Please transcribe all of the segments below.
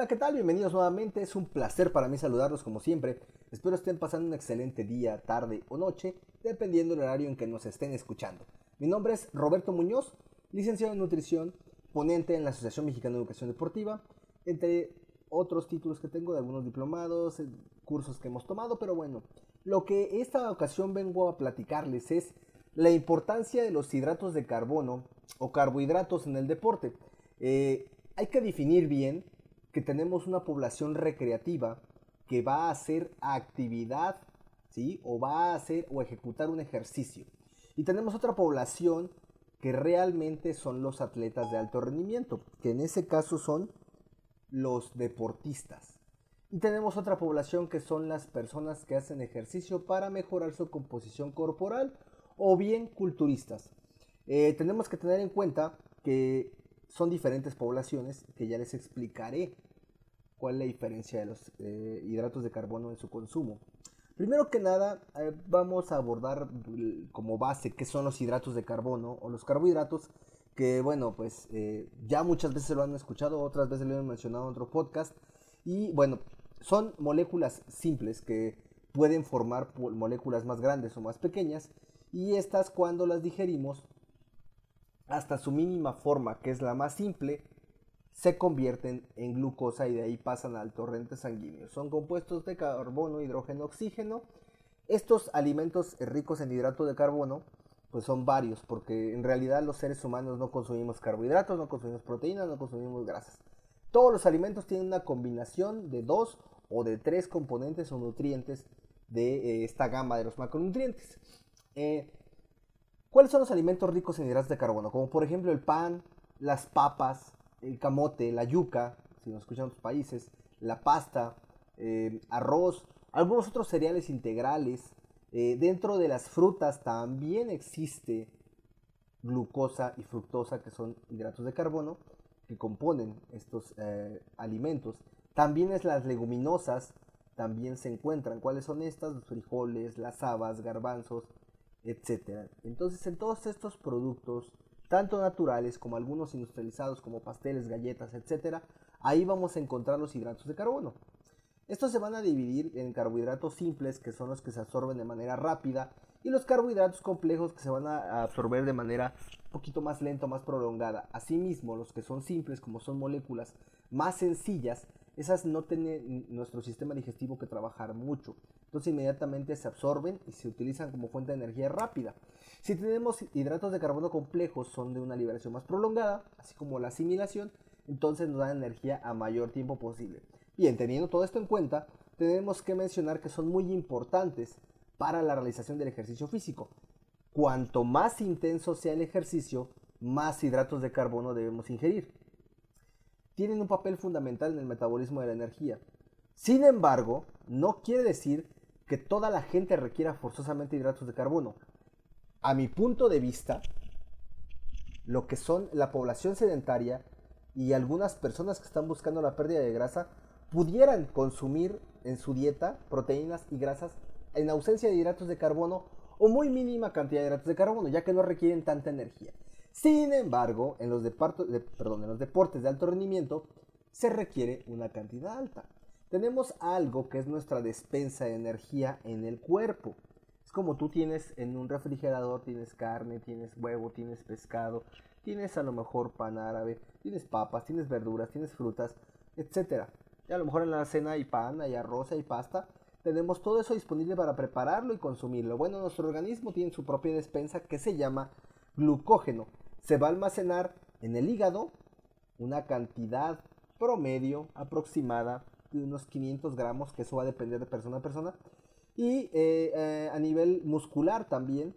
Hola, ¿qué tal? Bienvenidos nuevamente. Es un placer para mí saludarlos como siempre. Espero estén pasando un excelente día, tarde o noche, dependiendo del horario en que nos estén escuchando. Mi nombre es Roberto Muñoz, licenciado en nutrición ponente en la Asociación Mexicana de Educación Deportiva, entre otros títulos que tengo de algunos diplomados, eh, cursos que hemos tomado, pero bueno, lo que esta ocasión vengo a platicarles es la importancia de los hidratos de carbono o carbohidratos en el deporte. Eh, hay que definir bien que tenemos una población recreativa que va a hacer actividad, ¿sí? O va a hacer o ejecutar un ejercicio. Y tenemos otra población que realmente son los atletas de alto rendimiento, que en ese caso son los deportistas. Y tenemos otra población que son las personas que hacen ejercicio para mejorar su composición corporal o bien culturistas. Eh, tenemos que tener en cuenta que son diferentes poblaciones que ya les explicaré cuál es la diferencia de los eh, hidratos de carbono en su consumo. Primero que nada, eh, vamos a abordar como base qué son los hidratos de carbono o los carbohidratos, que bueno, pues eh, ya muchas veces lo han escuchado, otras veces lo han mencionado en otro podcast. Y bueno, son moléculas simples que pueden formar moléculas más grandes o más pequeñas. Y estas cuando las digerimos, hasta su mínima forma, que es la más simple, se convierten en glucosa y de ahí pasan al torrente sanguíneo. Son compuestos de carbono, hidrógeno, oxígeno. Estos alimentos ricos en hidrato de carbono, pues son varios, porque en realidad los seres humanos no consumimos carbohidratos, no consumimos proteínas, no consumimos grasas. Todos los alimentos tienen una combinación de dos o de tres componentes o nutrientes de eh, esta gama de los macronutrientes. Eh, ¿Cuáles son los alimentos ricos en hidratos de carbono? Como por ejemplo el pan, las papas, el camote, la yuca, si nos escuchan otros países, la pasta, eh, arroz, algunos otros cereales integrales. Eh, dentro de las frutas también existe glucosa y fructosa, que son hidratos de carbono, que componen estos eh, alimentos. También es las leguminosas, también se encuentran. ¿Cuáles son estas? Los frijoles, las habas, garbanzos, etc. Entonces, en todos estos productos tanto naturales como algunos industrializados como pasteles, galletas, etc., ahí vamos a encontrar los hidratos de carbono. Estos se van a dividir en carbohidratos simples, que son los que se absorben de manera rápida, y los carbohidratos complejos que se van a absorber de manera un poquito más lenta, más prolongada. Asimismo, los que son simples, como son moléculas más sencillas, esas no tienen nuestro sistema digestivo que trabajar mucho. Entonces inmediatamente se absorben y se utilizan como fuente de energía rápida. Si tenemos hidratos de carbono complejos, son de una liberación más prolongada, así como la asimilación, entonces nos dan energía a mayor tiempo posible. Bien, teniendo todo esto en cuenta, tenemos que mencionar que son muy importantes para la realización del ejercicio físico. Cuanto más intenso sea el ejercicio, más hidratos de carbono debemos ingerir. Tienen un papel fundamental en el metabolismo de la energía. Sin embargo, no quiere decir que toda la gente requiera forzosamente hidratos de carbono a mi punto de vista, lo que son la población sedentaria y algunas personas que están buscando la pérdida de grasa pudieran consumir en su dieta proteínas y grasas en ausencia de hidratos de carbono o muy mínima cantidad de hidratos de carbono, ya que no requieren tanta energía. Sin embargo, en los, deportes de alto rendimiento se requiere una cantidad alta. Tenemos algo que es nuestra despensa de energía en el cuerpo. Es como tú tienes en un refrigerador, tienes carne, tienes huevo, tienes pescado, tienes a lo mejor pan árabe, tienes papas, tienes verduras, tienes frutas, etc. Y a lo mejor en la cena hay pan, hay arroz, hay pasta. Tenemos todo eso disponible para prepararlo y consumirlo. Bueno, nuestro organismo tiene su propia despensa que se llama glucógeno. Se va a almacenar en el hígado una cantidad promedio aproximada de unos 500 gramos, que eso va a depender de persona a persona. Y eh, eh, a nivel muscular también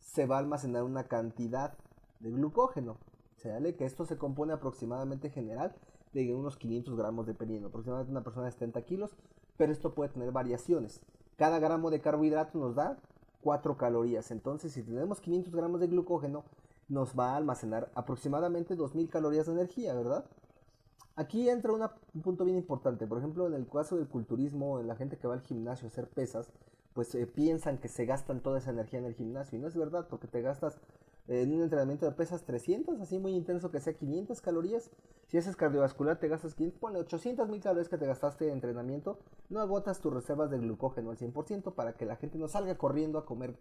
se va a almacenar una cantidad de glucógeno. O que esto se compone aproximadamente en general de unos 500 gramos dependiendo. Aproximadamente una persona de 70 kilos, pero esto puede tener variaciones. Cada gramo de carbohidrato nos da 4 calorías. Entonces, si tenemos 500 gramos de glucógeno, nos va a almacenar aproximadamente 2000 calorías de energía, ¿verdad? Aquí entra un punto bien importante. Por ejemplo, en el caso del culturismo, en la gente que va al gimnasio a hacer pesas, pues eh, piensan que se gastan toda esa energía en el gimnasio. Y no es verdad, porque te gastas en un entrenamiento de pesas 300, así muy intenso que sea 500 calorías. Si haces cardiovascular, te gastas 500, pone 800 mil calorías que te gastaste de entrenamiento. No agotas tus reservas de glucógeno al 100% para que la gente no salga corriendo a comer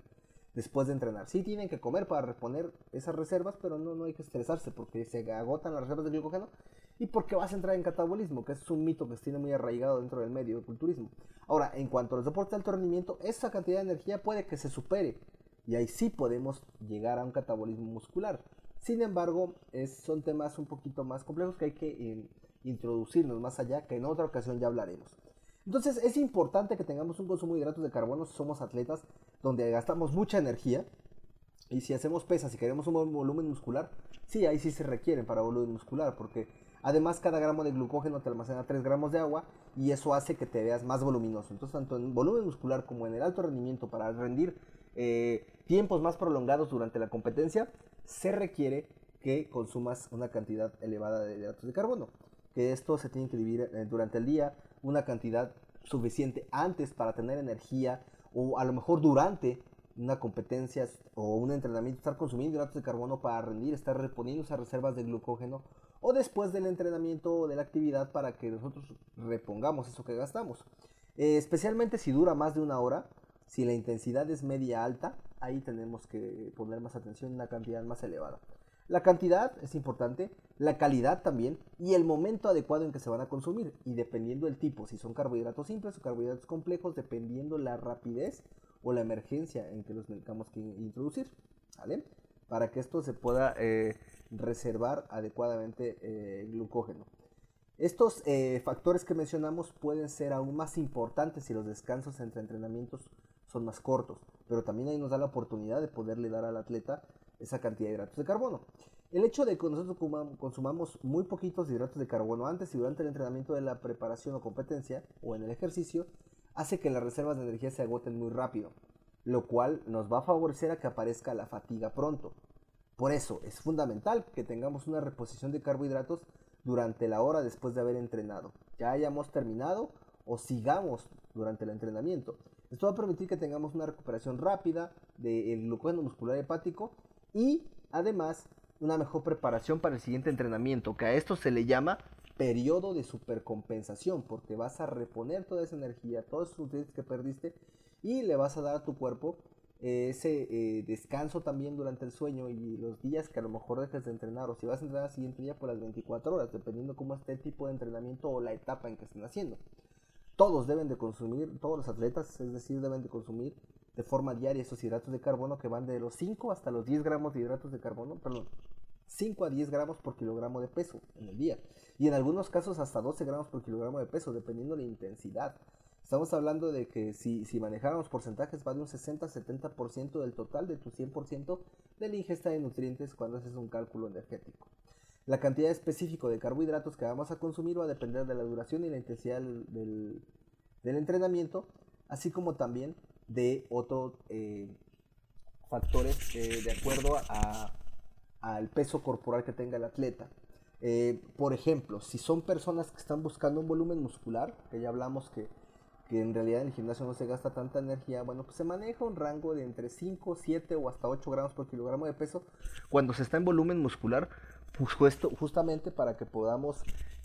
después de entrenar. Sí tienen que comer para reponer esas reservas, pero no, no hay que estresarse porque se agotan las reservas de glucógeno y porque vas a entrar en catabolismo, que es un mito que se tiene muy arraigado dentro del medio del culturismo. Ahora, en cuanto a los deportes de alto rendimiento, esa cantidad de energía puede que se supere y ahí sí podemos llegar a un catabolismo muscular. Sin embargo, es, son temas un poquito más complejos que hay que eh, introducirnos más allá, que en otra ocasión ya hablaremos. Entonces es importante que tengamos un consumo de hidratos de carbono si somos atletas donde gastamos mucha energía. Y si hacemos pesas y queremos un volumen muscular, sí, ahí sí se requieren para volumen muscular, porque además cada gramo de glucógeno te almacena 3 gramos de agua y eso hace que te veas más voluminoso. Entonces, tanto en volumen muscular como en el alto rendimiento para rendir eh, tiempos más prolongados durante la competencia, se requiere que consumas una cantidad elevada de hidratos de carbono. Que esto se tiene que dividir eh, durante el día una cantidad suficiente antes para tener energía o a lo mejor durante una competencia o un entrenamiento estar consumiendo hidratos de carbono para rendir, estar reponiendo esas reservas de glucógeno o después del entrenamiento o de la actividad para que nosotros repongamos eso que gastamos. Eh, especialmente si dura más de una hora, si la intensidad es media alta, ahí tenemos que poner más atención en una cantidad más elevada. La cantidad es importante, la calidad también y el momento adecuado en que se van a consumir. Y dependiendo del tipo, si son carbohidratos simples o carbohidratos complejos, dependiendo la rapidez o la emergencia en que los tengamos que introducir. ¿Vale? Para que esto se pueda eh, reservar adecuadamente eh, glucógeno. Estos eh, factores que mencionamos pueden ser aún más importantes si los descansos entre entrenamientos son más cortos, pero también ahí nos da la oportunidad de poderle dar al atleta esa cantidad de hidratos de carbono. El hecho de que nosotros consumamos muy poquitos hidratos de carbono antes y durante el entrenamiento de la preparación o competencia o en el ejercicio hace que las reservas de energía se agoten muy rápido, lo cual nos va a favorecer a que aparezca la fatiga pronto. Por eso es fundamental que tengamos una reposición de carbohidratos durante la hora después de haber entrenado, ya hayamos terminado o sigamos durante el entrenamiento. Esto va a permitir que tengamos una recuperación rápida del glucógeno muscular hepático y además una mejor preparación para el siguiente entrenamiento, que a esto se le llama periodo de supercompensación, porque vas a reponer toda esa energía, todos esos nutrientes que perdiste y le vas a dar a tu cuerpo eh, ese eh, descanso también durante el sueño y los días que a lo mejor dejes de entrenar o si vas a entrenar al siguiente día por las 24 horas, dependiendo cómo esté el tipo de entrenamiento o la etapa en que estén haciendo. Todos deben de consumir, todos los atletas, es decir, deben de consumir de forma diaria esos hidratos de carbono que van de los 5 hasta los 10 gramos de hidratos de carbono, perdón, 5 a 10 gramos por kilogramo de peso en el día. Y en algunos casos hasta 12 gramos por kilogramo de peso, dependiendo de la intensidad. Estamos hablando de que si, si manejáramos porcentajes va de un 60-70% del total de tu 100% de la ingesta de nutrientes cuando haces un cálculo energético. La cantidad específica de carbohidratos que vamos a consumir va a depender de la duración y la intensidad del, entrenamiento, así como también de otros eh, factores eh, de acuerdo a al peso corporal que tenga el atleta. Eh, por ejemplo, si son personas que están buscando un volumen muscular, que ya hablamos que, que en realidad en el gimnasio no se gasta tanta energía, bueno, pues se maneja un rango de entre 5, 7 o hasta 8 gramos por kilogramo de peso cuando se está en volumen muscular, justo, justamente para que podamos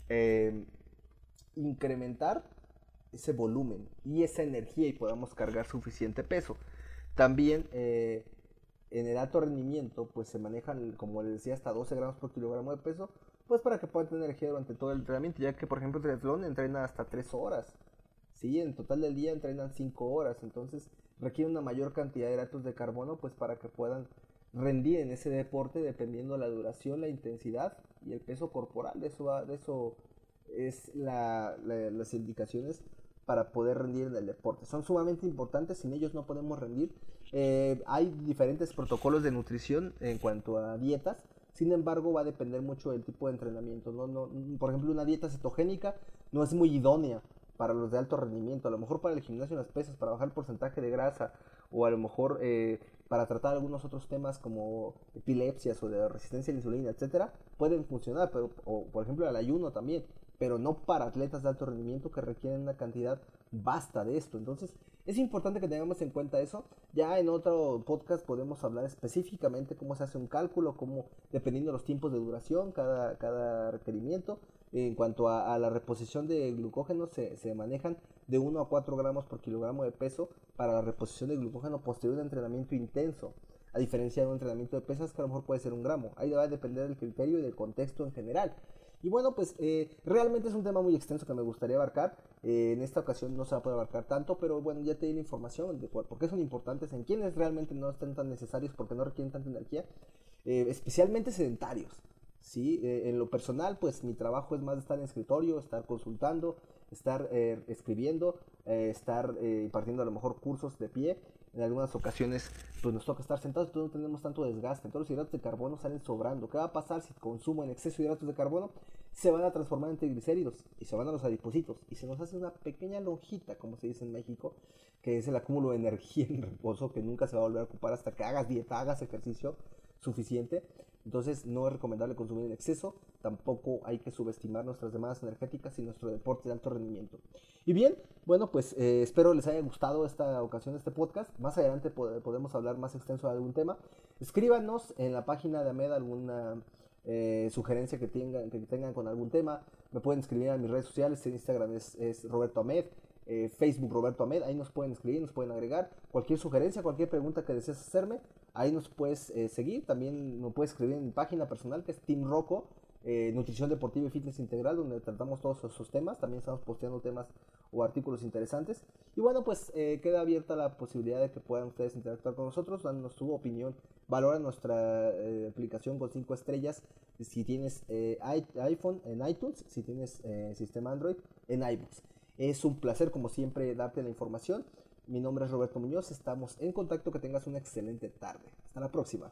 eh, incrementar ese volumen y esa energía y podamos cargar suficiente peso. También eh, en el alto rendimiento, pues se manejan, como les decía, hasta 12 gramos por kilogramo de peso, pues para que puedan tener energía durante todo el entrenamiento, ya que por ejemplo el triatlón entrena hasta 3 horas. Sí, en total del día entrenan 5 horas, entonces requiere una mayor cantidad de hidratos de carbono pues para que puedan rendir en ese deporte dependiendo la duración, la intensidad y el peso corporal. De eso, es la, las indicaciones para poder rendir en el deporte. Son sumamente importantes, sin ellos no podemos rendir. Eh, hay diferentes protocolos de nutrición en cuanto a dietas, sin embargo va a depender mucho del tipo de entrenamiento. ¿no? Por ejemplo, una dieta cetogénica no es muy idónea para los de alto rendimiento, a lo mejor para el gimnasio las pesas, para bajar el porcentaje de grasa, o a lo mejor eh, para tratar algunos otros temas como epilepsias o de resistencia a la insulina, etcétera, pueden funcionar, pero o, por ejemplo el ayuno también pero no para atletas de alto rendimiento que requieren una cantidad vasta de esto. Entonces, es importante que tengamos en cuenta eso. Ya en otro podcast podemos hablar específicamente cómo se hace un cálculo, cómo, dependiendo de los tiempos de duración, cada, cada requerimiento. En cuanto a, la reposición de glucógeno, se, se, manejan de 1 a 4 gramos por kilogramo de peso para la reposición de glucógeno posterior a un entrenamiento intenso. A diferencia de un entrenamiento de pesas que a lo mejor puede ser un gramo. Ahí va a depender del criterio y del contexto en general. Y bueno, pues eh, realmente es un tema muy extenso que me gustaría abarcar. Eh, en esta ocasión no se va a poder abarcar tanto, pero bueno, ya te di la información de por qué son importantes, en quienes realmente no están tan necesarios porque no requieren tanta energía, eh, especialmente sedentarios. ¿sí? en lo personal, pues mi trabajo es más estar en escritorio, estar consultando, estar escribiendo, estar impartiendo a lo mejor cursos de pie en algunas ocasiones pues nos toca estar sentados, entonces no tenemos tanto desgaste, entonces los hidratos de carbono salen sobrando. ¿Qué va a pasar si consumo en exceso de hidratos de carbono? Se van a transformar en triglicéridos y se van a los adipocitos y se nos hace una pequeña lonjita, como se dice en México, que es el acúmulo de energía en reposo que nunca se va a volver a ocupar hasta que hagas dieta, hagas ejercicio suficiente. Entonces no es recomendable consumir en exceso, tampoco hay que subestimar nuestras demandas energéticas y nuestro deporte de alto rendimiento. Y bien, bueno, pues eh, espero les haya gustado esta ocasión, este podcast. Más adelante podemos hablar más extenso de algún tema. Escríbanos en la página de AMED alguna eh, sugerencia que tengan, que tengan con algún tema. Me pueden escribir a mis redes sociales, en Instagram es, es Roberto Amed. Eh, Facebook Roberto Ahmed, ahí nos pueden escribir, nos pueden agregar cualquier sugerencia, cualquier pregunta que desees hacerme, ahí nos puedes eh, seguir, también me puedes escribir en mi página personal que es Team Rocco, eh, Nutrición Deportiva y Fitness Integral, donde tratamos todos esos temas, también estamos posteando temas o artículos interesantes, y bueno, pues queda abierta la posibilidad de que puedan ustedes interactuar con nosotros, dándonos su opinión, valora nuestra aplicación con 5 estrellas, si tienes iPhone en iTunes, si tienes sistema Android en iBooks. Es un placer, como siempre, darte la información. Mi nombre es Roberto Muñoz, estamos en contacto, que tengas una excelente tarde. Hasta la próxima.